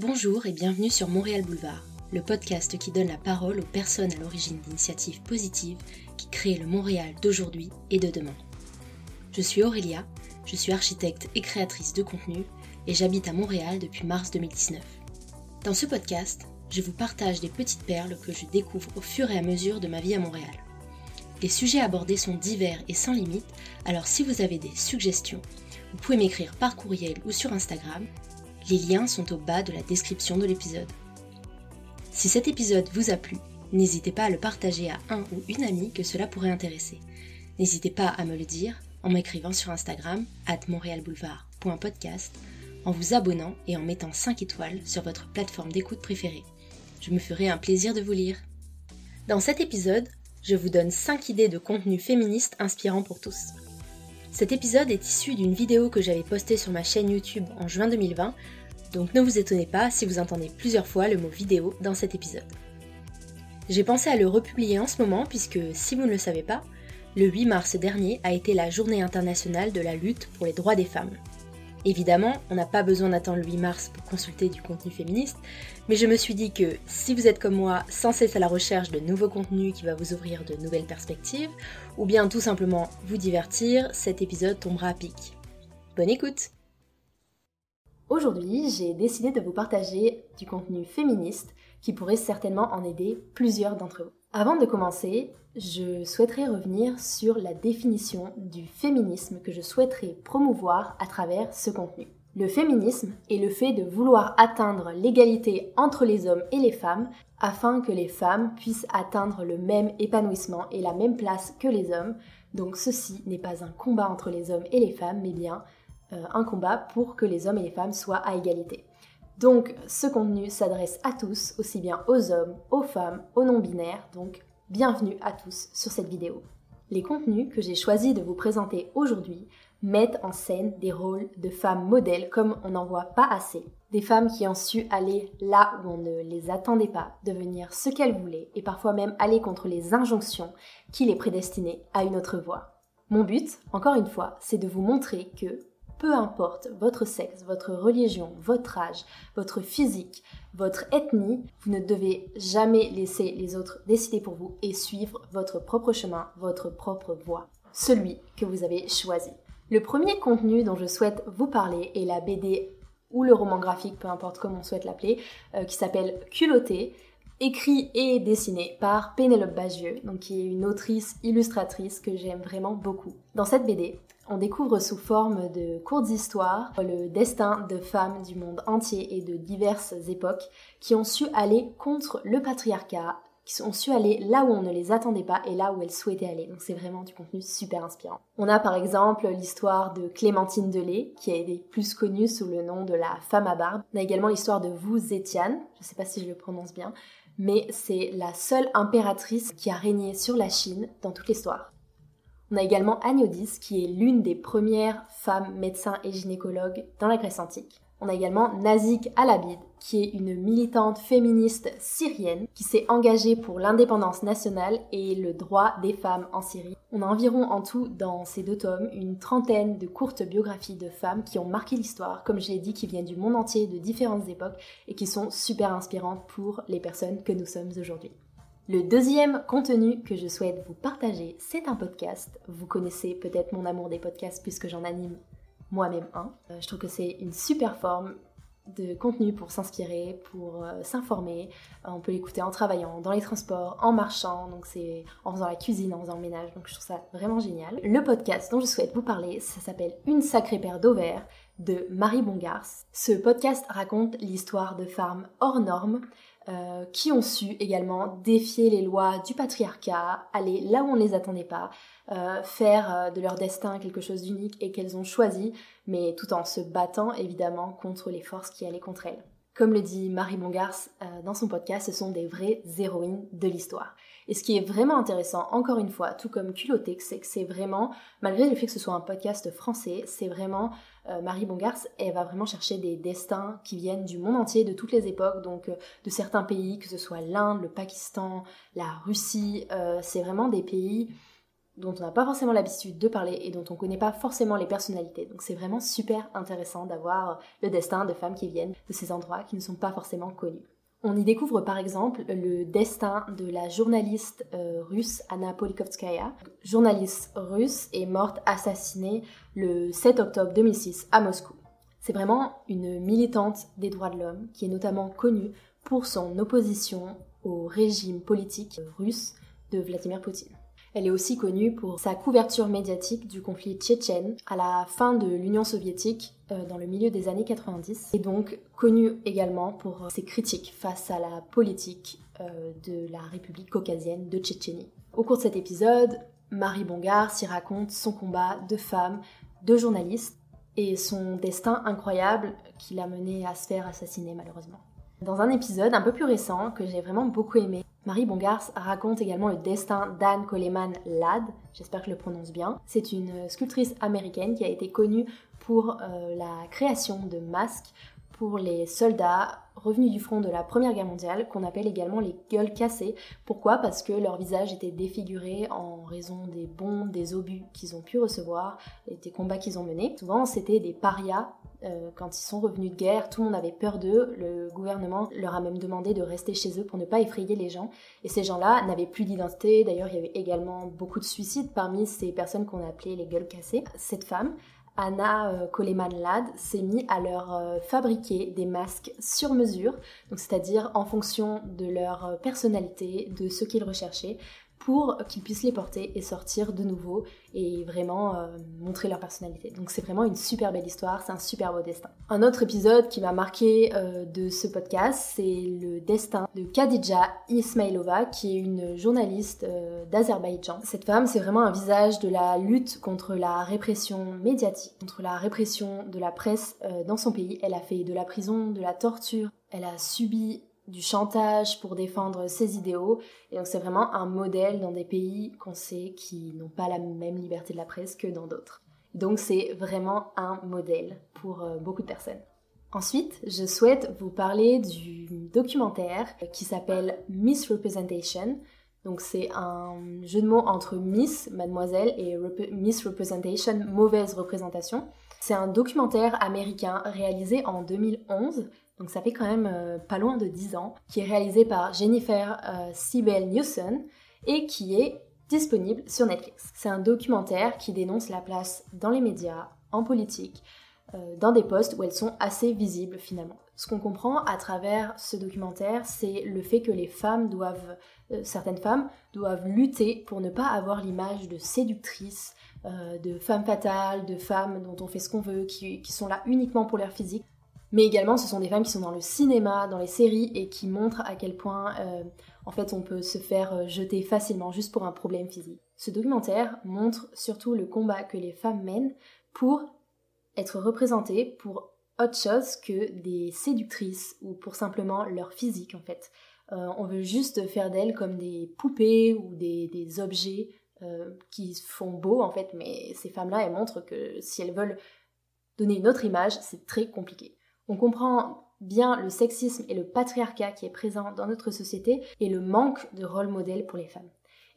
Bonjour et bienvenue sur Montréal Boulevard, le podcast qui donne la parole aux personnes à l'origine d'initiatives positives qui créent le Montréal d'aujourd'hui et de demain. Je suis Aurélia, je suis architecte et créatrice de contenu et j'habite à Montréal depuis mars 2019. Dans ce podcast, je vous partage des petites perles que je découvre au fur et à mesure de ma vie à Montréal. Les sujets abordés sont divers et sans limite, alors si vous avez des suggestions, vous pouvez m'écrire par courriel ou sur Instagram. Les liens sont au bas de la description de l'épisode. Si cet épisode vous a plu, n'hésitez pas à le partager à un ou une amie que cela pourrait intéresser. N'hésitez pas à me le dire en m'écrivant sur Instagram at montrealboulevard.podcast, en vous abonnant et en mettant 5 étoiles sur votre plateforme d'écoute préférée. Je me ferai un plaisir de vous lire. Dans cet épisode, je vous donne 5 idées de contenu féministe inspirant pour tous. Cet épisode est issu d'une vidéo que j'avais postée sur ma chaîne YouTube en juin 2020, donc ne vous étonnez pas si vous entendez plusieurs fois le mot vidéo dans cet épisode. J'ai pensé à le republier en ce moment puisque, si vous ne le savez pas, le 8 mars dernier a été la journée internationale de la lutte pour les droits des femmes. Évidemment, on n'a pas besoin d'attendre le 8 mars pour consulter du contenu féministe, mais je me suis dit que si vous êtes comme moi sans cesse à la recherche de nouveaux contenus qui va vous ouvrir de nouvelles perspectives, ou bien tout simplement vous divertir, cet épisode tombera à pic. Bonne écoute Aujourd'hui, j'ai décidé de vous partager du contenu féministe qui pourrait certainement en aider plusieurs d'entre vous. Avant de commencer, je souhaiterais revenir sur la définition du féminisme que je souhaiterais promouvoir à travers ce contenu. Le féminisme est le fait de vouloir atteindre l'égalité entre les hommes et les femmes afin que les femmes puissent atteindre le même épanouissement et la même place que les hommes. Donc ceci n'est pas un combat entre les hommes et les femmes, mais bien un combat pour que les hommes et les femmes soient à égalité. Donc ce contenu s'adresse à tous, aussi bien aux hommes, aux femmes, aux non-binaires, donc bienvenue à tous sur cette vidéo. Les contenus que j'ai choisi de vous présenter aujourd'hui mettent en scène des rôles de femmes modèles comme on n'en voit pas assez. Des femmes qui ont su aller là où on ne les attendait pas, devenir ce qu'elles voulaient et parfois même aller contre les injonctions qui les prédestinaient à une autre voie. Mon but, encore une fois, c'est de vous montrer que peu importe votre sexe, votre religion, votre âge, votre physique, votre ethnie, vous ne devez jamais laisser les autres décider pour vous et suivre votre propre chemin, votre propre voie, celui que vous avez choisi. Le premier contenu dont je souhaite vous parler est la BD ou le roman graphique, peu importe comment on souhaite l'appeler, euh, qui s'appelle Culotté, écrit et dessiné par Pénélope Bagieux, donc qui est une autrice illustratrice que j'aime vraiment beaucoup. Dans cette BD, on découvre sous forme de courtes histoires le destin de femmes du monde entier et de diverses époques qui ont su aller contre le patriarcat, qui ont su aller là où on ne les attendait pas et là où elles souhaitaient aller. Donc c'est vraiment du contenu super inspirant. On a par exemple l'histoire de Clémentine Delay, qui été plus connue sous le nom de la femme à barbe. On a également l'histoire de Wu Zetian, je ne sais pas si je le prononce bien, mais c'est la seule impératrice qui a régné sur la Chine dans toute l'histoire. On a également Agnodis, qui est l'une des premières femmes médecins et gynécologues dans la Grèce antique. On a également Nazik Alabid, qui est une militante féministe syrienne qui s'est engagée pour l'indépendance nationale et le droit des femmes en Syrie. On a environ en tout dans ces deux tomes une trentaine de courtes biographies de femmes qui ont marqué l'histoire, comme je l'ai dit, qui viennent du monde entier, de différentes époques et qui sont super inspirantes pour les personnes que nous sommes aujourd'hui. Le deuxième contenu que je souhaite vous partager, c'est un podcast. Vous connaissez peut-être mon amour des podcasts puisque j'en anime moi-même un. Euh, je trouve que c'est une super forme de contenu pour s'inspirer, pour euh, s'informer. Euh, on peut l'écouter en travaillant, dans les transports, en marchant, donc c'est en faisant la cuisine, en faisant le ménage, donc je trouve ça vraiment génial. Le podcast dont je souhaite vous parler, ça s'appelle Une sacrée paire d'ovaires de Marie Bongars. Ce podcast raconte l'histoire de femmes hors normes euh, qui ont su également défier les lois du patriarcat, aller là où on ne les attendait pas, euh, faire euh, de leur destin quelque chose d'unique et qu'elles ont choisi, mais tout en se battant évidemment contre les forces qui allaient contre elles. Comme le dit Marie Bongars dans son podcast, ce sont des vraies héroïnes de l'histoire. Et ce qui est vraiment intéressant, encore une fois, tout comme Culotix, c'est que c'est vraiment, malgré le fait que ce soit un podcast français, c'est vraiment euh, Marie Bongars, elle va vraiment chercher des destins qui viennent du monde entier, de toutes les époques, donc euh, de certains pays, que ce soit l'Inde, le Pakistan, la Russie. Euh, c'est vraiment des pays dont on n'a pas forcément l'habitude de parler et dont on ne connaît pas forcément les personnalités. Donc c'est vraiment super intéressant d'avoir le destin de femmes qui viennent de ces endroits qui ne sont pas forcément connus. On y découvre par exemple le destin de la journaliste euh, russe Anna Polikovskaya. Journaliste russe est morte assassinée le 7 octobre 2006 à Moscou. C'est vraiment une militante des droits de l'homme qui est notamment connue pour son opposition au régime politique russe de Vladimir Poutine. Elle est aussi connue pour sa couverture médiatique du conflit tchétchène à la fin de l'Union soviétique euh, dans le milieu des années 90 et donc connue également pour ses critiques face à la politique euh, de la République caucasienne de Tchétchénie. Au cours de cet épisode, Marie Bongard s'y raconte son combat de femme, de journaliste et son destin incroyable qui l'a mené à se faire assassiner malheureusement. Dans un épisode un peu plus récent que j'ai vraiment beaucoup aimé, Marie Bongars raconte également le destin d'Anne Coleman Ladd, j'espère que je le prononce bien. C'est une sculptrice américaine qui a été connue pour euh, la création de masques pour les soldats revenus du front de la Première Guerre mondiale, qu'on appelle également les gueules cassées. Pourquoi? Parce que leur visage était défiguré en raison des bombes, des obus qu'ils ont pu recevoir et des combats qu'ils ont menés. Souvent, c'était des parias euh, quand ils sont revenus de guerre, tout le monde avait peur d'eux. Le gouvernement leur a même demandé de rester chez eux pour ne pas effrayer les gens. Et ces gens-là n'avaient plus d'identité. D'ailleurs, il y avait également beaucoup de suicides parmi ces personnes qu'on appelait les gueules cassées. Cette femme, Anna euh, Coleman Ladd s'est mis à leur euh, fabriquer des masques sur mesure, c'est-à-dire en fonction de leur personnalité, de ce qu'ils recherchaient, pour qu'ils puissent les porter et sortir de nouveau et vraiment euh, montrer leur personnalité. Donc c'est vraiment une super belle histoire, c'est un super beau destin. Un autre épisode qui m'a marqué euh, de ce podcast, c'est le destin de Khadija Ismailova, qui est une journaliste euh, d'Azerbaïdjan. Cette femme, c'est vraiment un visage de la lutte contre la répression médiatique, contre la répression de la presse dans son pays. Elle a fait de la prison, de la torture, elle a subi du chantage pour défendre ses idéaux. Et donc c'est vraiment un modèle dans des pays qu'on sait qui n'ont pas la même liberté de la presse que dans d'autres. Donc c'est vraiment un modèle pour euh, beaucoup de personnes. Ensuite, je souhaite vous parler du documentaire qui s'appelle Miss Representation. Donc c'est un jeu de mots entre Miss, mademoiselle, et Miss Representation, mauvaise représentation. C'est un documentaire américain réalisé en 2011 donc ça fait quand même euh, pas loin de 10 ans, qui est réalisé par Jennifer euh, Newson et qui est disponible sur Netflix. C'est un documentaire qui dénonce la place dans les médias, en politique, euh, dans des postes où elles sont assez visibles finalement. Ce qu'on comprend à travers ce documentaire, c'est le fait que les femmes doivent, certaines femmes doivent lutter pour ne pas avoir l'image de séductrices, de femmes fatales, de femmes dont on fait ce qu'on veut, qui sont là uniquement pour leur physique, mais également, ce sont des femmes qui sont dans le cinéma, dans les séries et qui montrent à quel point, euh, en fait, on peut se faire euh, jeter facilement juste pour un problème physique. Ce documentaire montre surtout le combat que les femmes mènent pour être représentées pour autre chose que des séductrices ou pour simplement leur physique, en fait. Euh, on veut juste faire d'elles comme des poupées ou des, objets qui font beau, en fait, mais ces femmes-là, elles montrent que si elles veulent donner une autre image, c'est très compliqué. On comprend bien le sexisme et le patriarcat qui est présent dans notre société et le manque de rôle modèle pour les femmes.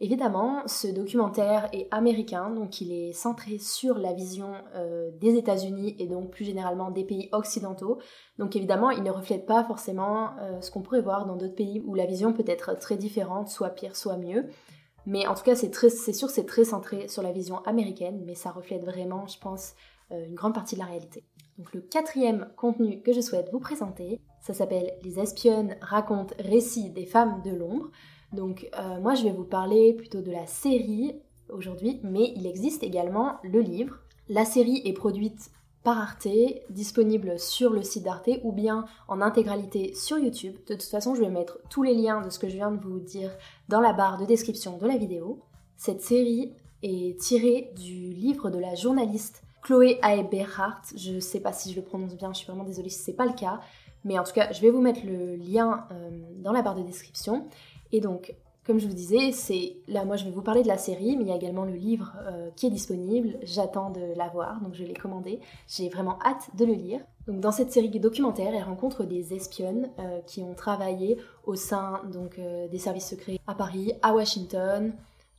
Évidemment, ce documentaire est américain, donc il est centré sur la vision euh, des États-Unis et donc plus généralement des pays occidentaux. Donc évidemment, il ne reflète pas forcément euh, ce qu'on pourrait voir dans d'autres pays où la vision peut être très différente, soit pire, soit mieux. Mais en tout cas, c'est sûr, c'est très centré sur la vision américaine, mais ça reflète vraiment, je pense, euh, une grande partie de la réalité. Donc le quatrième contenu que je souhaite vous présenter, ça s'appelle Les espionnes racontent récits des femmes de l'ombre. Donc euh, moi je vais vous parler plutôt de la série aujourd'hui, mais il existe également le livre. La série est produite par Arte, disponible sur le site d'Arte ou bien en intégralité sur YouTube. De toute façon, je vais mettre tous les liens de ce que je viens de vous dire dans la barre de description de la vidéo. Cette série est tirée du livre de la journaliste Chloé Aeberhardt, je sais pas si je le prononce bien, je suis vraiment désolée si c'est pas le cas, mais en tout cas, je vais vous mettre le lien euh, dans la barre de description. Et donc, comme je vous disais, c'est là, moi, je vais vous parler de la série, mais il y a également le livre euh, qui est disponible. J'attends de l'avoir, donc je l'ai commandé. J'ai vraiment hâte de le lire. Donc, dans cette série documentaire, elle rencontre des espionnes euh, qui ont travaillé au sein donc des services secrets à Paris, à Washington,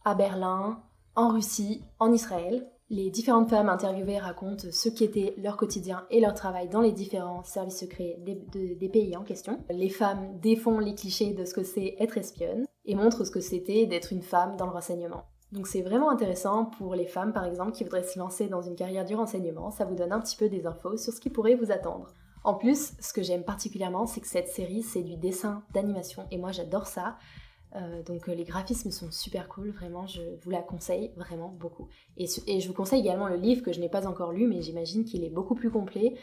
à Berlin, en Russie, en Israël. Les différentes femmes interviewées racontent ce qu'était leur quotidien et leur travail dans les différents services secrets des, pays en question. Les femmes défont les clichés de ce que c'est être espionne et montrent ce que c'était d'être une femme dans le renseignement. Donc c'est vraiment intéressant pour les femmes par exemple qui voudraient se lancer dans une carrière du renseignement, ça vous donne un petit peu des infos sur ce qui pourrait vous attendre. En plus, ce que j'aime particulièrement, c'est que cette série, c'est du dessin d'animation, et moi j'adore ça. Euh, donc euh, les graphismes sont super cool, vraiment, je vous la conseille vraiment beaucoup. Et, je vous conseille également le livre que je n'ai pas encore lu, mais j'imagine qu'il est beaucoup plus complet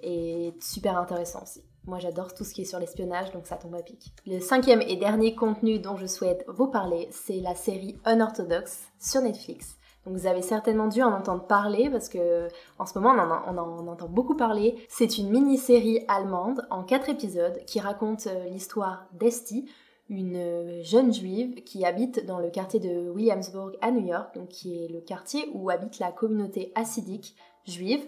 et super intéressant aussi. Moi j'adore tout ce qui est sur l'espionnage, donc ça tombe à pic. Le cinquième et dernier contenu dont je souhaite vous parler, c'est la série Unorthodox sur Netflix. Donc vous avez certainement dû en entendre parler parce que en ce moment on en, entend beaucoup parler. C'est une mini-série allemande en quatre épisodes qui raconte euh, l'histoire d'Esti, une jeune juive qui habite dans le quartier de Williamsburg à New York, donc qui est le quartier où habite la communauté hassidique juive.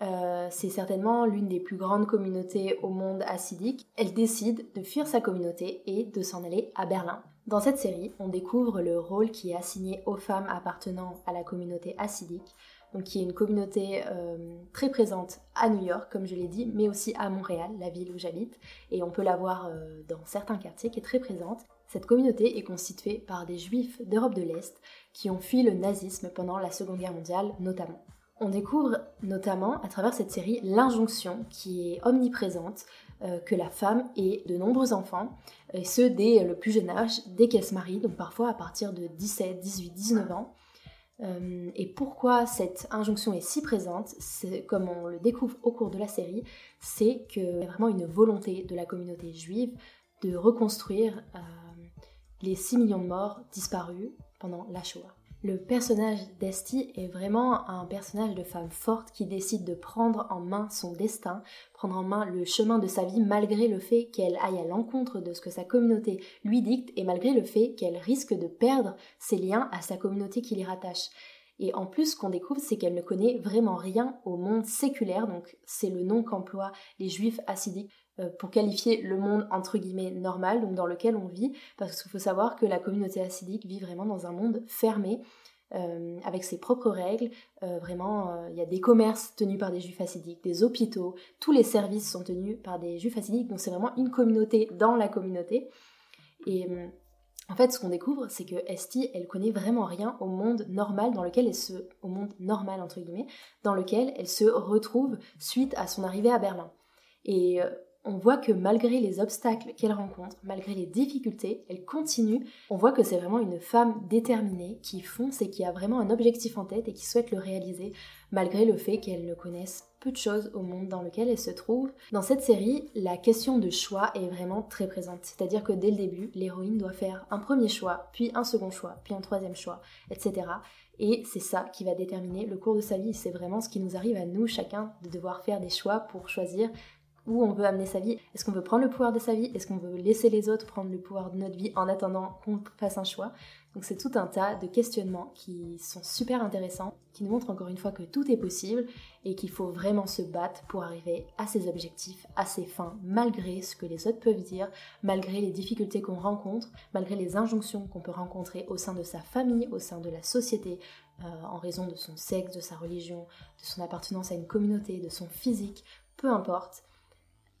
Euh, c'est certainement l'une des plus grandes communautés au monde hassidique. Elle décide de fuir sa communauté et de s'en aller à Berlin. Dans cette série, on découvre le rôle qui est assigné aux femmes appartenant à la communauté hassidique, qui est une communauté euh, très présente à New York, comme je l'ai dit, mais aussi à Montréal, la ville où j'habite, et on peut la voir euh, dans certains quartiers, qui est très présente. Cette communauté est constituée par des juifs d'Europe de l'Est qui ont fui le nazisme pendant la Seconde Guerre mondiale notamment. On découvre notamment à travers cette série l'injonction qui est omniprésente euh, que la femme ait de nombreux enfants, et ce dès le plus jeune âge, dès qu'elle se marie, donc parfois à partir de 17, 18, 19 ans. Euh, et pourquoi cette injonction est si présente, comme on le découvre au cours de la série, c'est qu'il y a vraiment une volonté de la communauté juive de reconstruire euh, les 6 millions de morts disparus pendant la Shoah. Le personnage d'Esti est vraiment un personnage de femme forte qui décide de prendre en main son destin, prendre en main le chemin de sa vie malgré le fait qu'elle aille à l'encontre de ce que sa communauté lui dicte et malgré le fait qu'elle risque de perdre ses liens à sa communauté qui l'y rattache. Et en plus, ce qu'on découvre, c'est qu'elle ne connaît vraiment rien au monde séculaire, donc c'est le nom qu'emploient les juifs assidiques euh, pour qualifier le monde entre guillemets normal, donc dans lequel on vit, parce qu'il faut savoir que la communauté assidique vit vraiment dans un monde fermé, euh, avec ses propres règles. Euh, vraiment, il y a des commerces tenus par des juifs assidiques, des hôpitaux, tous les services sont tenus par des juifs assidiques, donc c'est vraiment une communauté dans la communauté. Et en fait, ce qu'on découvre, c'est que Esti, elle connaît vraiment rien au monde normal dans lequel elle se, au monde normal entre guillemets, dans lequel elle se retrouve suite à son arrivée à Berlin. Et on voit que malgré les obstacles qu'elle rencontre, malgré les difficultés, elle continue. On voit que c'est vraiment une femme déterminée qui fonce et qui a vraiment un objectif en tête et qui souhaite le réaliser, malgré le fait qu'elle ne connaisse peu de choses au monde dans lequel elle se trouve. Dans cette série, la question de choix est vraiment très présente. C'est-à-dire que dès le début, l'héroïne doit faire un premier choix, puis un second choix, puis un troisième choix, etc. Et c'est ça qui va déterminer le cours de sa vie. C'est vraiment ce qui nous arrive à nous, chacun, de devoir faire des choix pour choisir où on veut amener sa vie. Est-ce qu'on veut prendre le pouvoir de sa vie? Est-ce qu'on veut laisser les autres prendre le pouvoir de notre vie en attendant qu'on fasse un choix? Donc c'est tout un tas de questionnements qui sont super intéressants, qui nous montrent encore une fois que tout est possible et qu'il faut vraiment se battre pour arriver à ses objectifs, à ses fins, malgré ce que les autres peuvent dire, malgré les difficultés qu'on rencontre, malgré les injonctions qu'on peut rencontrer au sein de sa famille, au sein de la société, euh, en raison de son sexe, de sa religion, de son appartenance à une communauté, de son physique, peu importe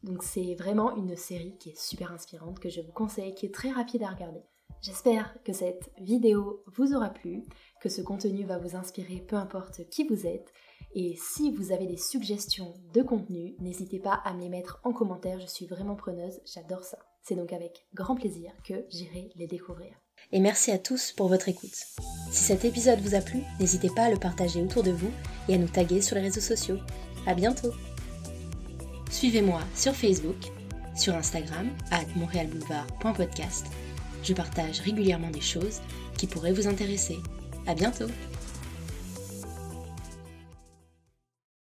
donc c'est vraiment une série qui est super inspirante, que je vous conseille, qui est très rapide à regarder. J'espère que cette vidéo vous aura plu, que ce contenu va vous inspirer peu importe qui vous êtes. Et si vous avez des suggestions de contenu, n'hésitez pas à me les mettre en commentaire, je suis vraiment preneuse, j'adore ça. C'est donc avec grand plaisir que j'irai les découvrir. Et merci à tous pour votre écoute. Si cet épisode vous a plu, n'hésitez pas à le partager autour de vous et à nous taguer sur les réseaux sociaux. À bientôt! Suivez-moi sur Facebook, sur Instagram, à montréalboulevard.podcast. Je partage régulièrement des choses qui pourraient vous intéresser. À bientôt!